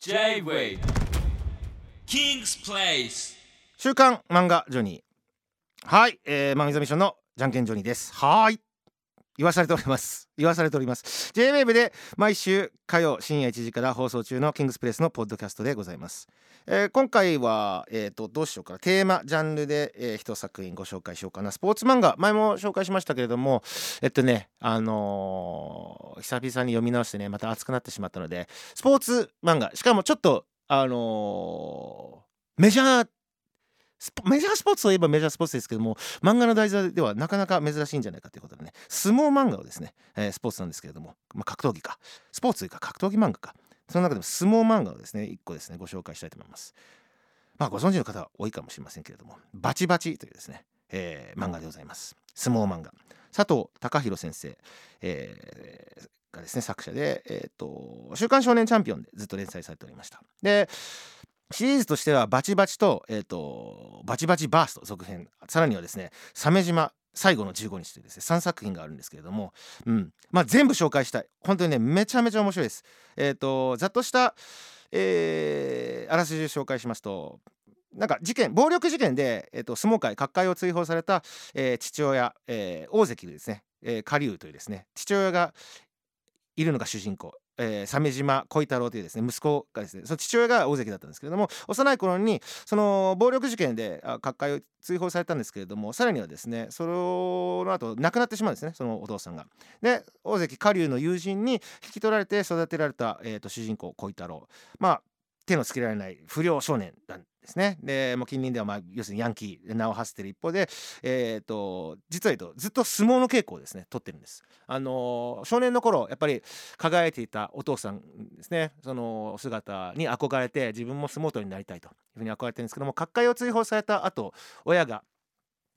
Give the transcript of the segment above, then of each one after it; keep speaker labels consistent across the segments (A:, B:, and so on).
A: J-Way. King's Place.
B: 週刊漫画ジョニー。はい、えー、漫画ミッションのじゃんけんジョニーです。はい。言わされております。言わされております。J-WAVE で毎週火曜深夜1時から放送中のキングスプレスのポッドキャストでございます、えー今回はえっ、とどうしようかな。テーマジャンルで、えー、一作品ご紹介しようかな。スポーツ漫画前も紹介しましたけれどもえっとねあのー久々に読み直してねまた熱くなってしまったのでスポーツ漫画。しかもちょっとあのーメジャーメジャースポーツといえばメジャースポーツですけども漫画の題材ではなかなか珍しいんじゃないかということでね相撲漫画をですね、えースポーツなんですけれども、まあ、格闘技か。スポーツというか格闘技漫画か。その中でも相撲漫画をですね1個ですねご紹介したいと思います。まあご存知の方は多いかもしれませんけれどもバチバチというですね、えー漫画でございます。相撲漫画。佐藤隆弘先生、えーがですね作者で、えー、と「週刊少年チャンピオン」でずっと連載されておりました。でシリーズとしてはバチバチと,、えー、とバチバチバースト続編さらにはですね鮫島最後の15日というですね3作品があるんですけれども、うんまあ、全部紹介したい本当にねめちゃめちゃ面白いです。えっ、とざっとした、えーあらすじを紹介しますとなんか事件暴力事件で、えー、と相撲界各界を追放された、えー父親、えー大関ですね、えー、下流というですね父親がいるのが主人公。えー、鮫島小太郎というですね息子がですねその父親が大関だったんですけれども幼い頃にその暴力事件で各界を追放されたんですけれどもさらにはですねその後亡くなってしまうんですねそのお父さんが。で大関下流の友人に引き取られて育てられた、えー、と主人公小太郎まあ手のつけられない不良少年なんですね。でもう近隣ではまあ要するにヤンキーで名を馳せてる一方で、えー、と実は言うとずっと相撲の稽古をですね取ってるんです。あのー少年の頃やっぱり輝いていたお父さんですねその姿に憧れて自分も相撲取りになりたいというふうに憧れてるんですけども各界を追放された後親が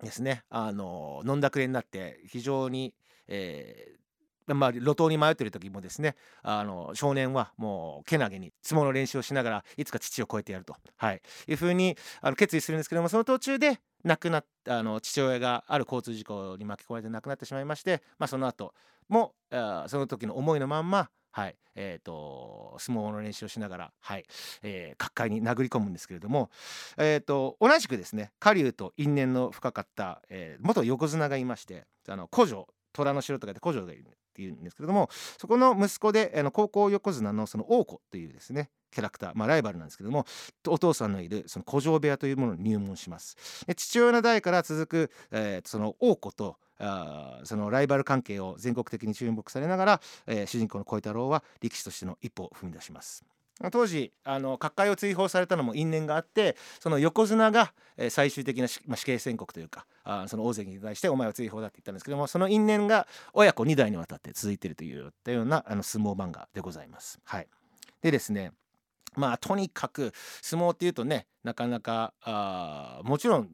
B: ですねあの飲んだくれになって非常に、えーまあ、路頭に迷っている時もですねあの少年はもうけなげに相撲の練習をしながらいつか父を超えてやると、はい、いうふうにあの決意するんですけどもその途中で亡くなったあの父親がある交通事故に巻き込まれて亡くなってしまいまして、まあ、その後もあその時の思いのまんまはいえー、と相撲の練習をしながら、はいえー、各界に殴り込むんですけれども、えー、と同じくですね狩竜と因縁の深かった、えー元横綱がいましてあの古城虎の城とかで古城がいる。っていうんですけれどもそこの息子であの高校横綱のその王子というですねキャラクター、まあ、ライバルなんですけどもお父さんのいるその古城部屋というものに入門します。で父親の代から続く、えーその王子とあそのライバル関係を全国的に注目されながら、えー主人公の小太郎は力士としての一歩を踏み出します。当時あの各界を追放されたのも因縁があってその横綱が、えー最終的な、まあ、死刑宣告というかあその大関に対してお前は追放だって言ったんですけどもその因縁が親子2代にわたって続いているというようなあの相撲漫画でございます。はい、でですねまあとにかく相撲っていうとねなかなかあもちろん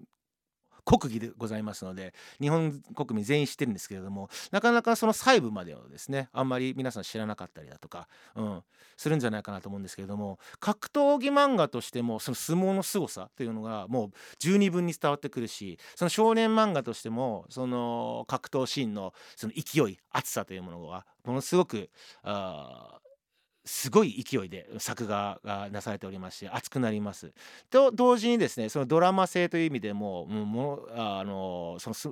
B: 国技でございますので日本国民全員知ってるんですけれどもなかなかその細部までをですねあんまり皆さん知らなかったりだとか、うん、するんじゃないかなと思うんですけれども格闘技漫画としてもその相撲の凄さというのがもう十二分に伝わってくるしその少年漫画としてもその格闘シーンのその勢い熱さというものがものすごくあすごい勢いで作画がなされておりますし熱くなります。と同時にですねそのドラマ性という意味でももうもあのそのす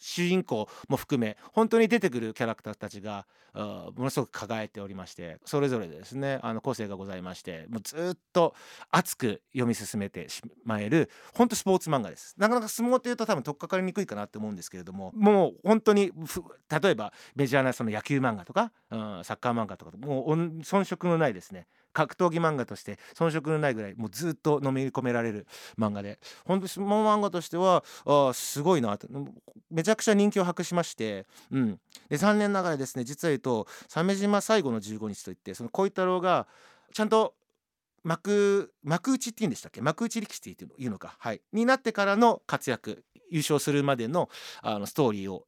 B: 主人公も含め本当に出てくるキャラクターたちがものすごく輝いておりましてそれぞれですねあの個性がございましてもうずっと熱く読み進めてしまえる本当スポーツ漫画です。なかなか相撲っていうと多分取っかかりにくいかなって思うんですけれどももう本当に例えばメジャーなその野球漫画とか、うん、サッカー漫画とかもう遜色のないですね。格闘技漫画として遜色のないぐらいもうずっとのめり込められる漫画で。本当に相撲漫画としてはあすごいなと。めちゃくちゃ人気を博しまして、うん、で残念ながらですね実は言うと鮫島最後の15日といってその小太郎がちゃんと幕幕内って言うんでしたっけ？幕内力士っていうのか、はい、になってからの活躍優勝するまでのあのストーリーを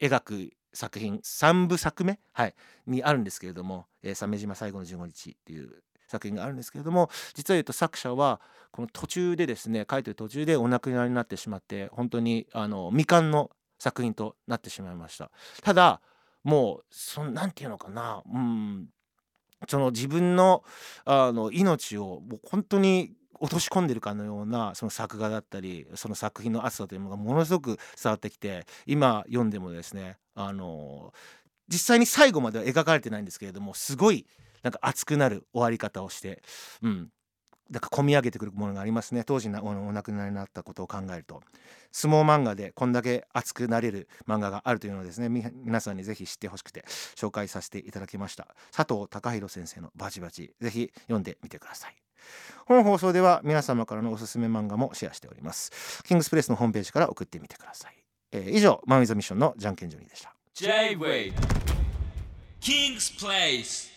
B: 描く作品3部作目、はい、にあるんですけれども「えー鮫島最後の15日」っていう作品があるんですけれども実は言うと作者はこの途中でですね書いてる途中でお亡くなりになってしまって本当にあの未完の作品となってしまいました。ただもうそんなんていうのかなうんその自分のあの命をもう本当に落とし込んでるかのようなその作画だったりその作品の熱さというのがものすごく伝わってきて今読んでもですねあの実際に最後までは描かれてないんですけれどもすごいなんか熱くなる終わり方をして、うん、なんか込み上げてくるものがありますね。当時なお亡くなりになったことを考えると。相撲漫画でこんだけ熱くなれる漫画があるというのをですね皆さんにぜひ知ってほしくて紹介させていただきました。佐藤孝弘先生のバチバチぜひ読んでみてください。本放送では皆様からのおすすめ漫画もシェアしております。キングスプレスのホームページから送ってみてください、えー以上マンウィズミッションのじゃんけんジョニーでした。
A: J-Way キングスプレイス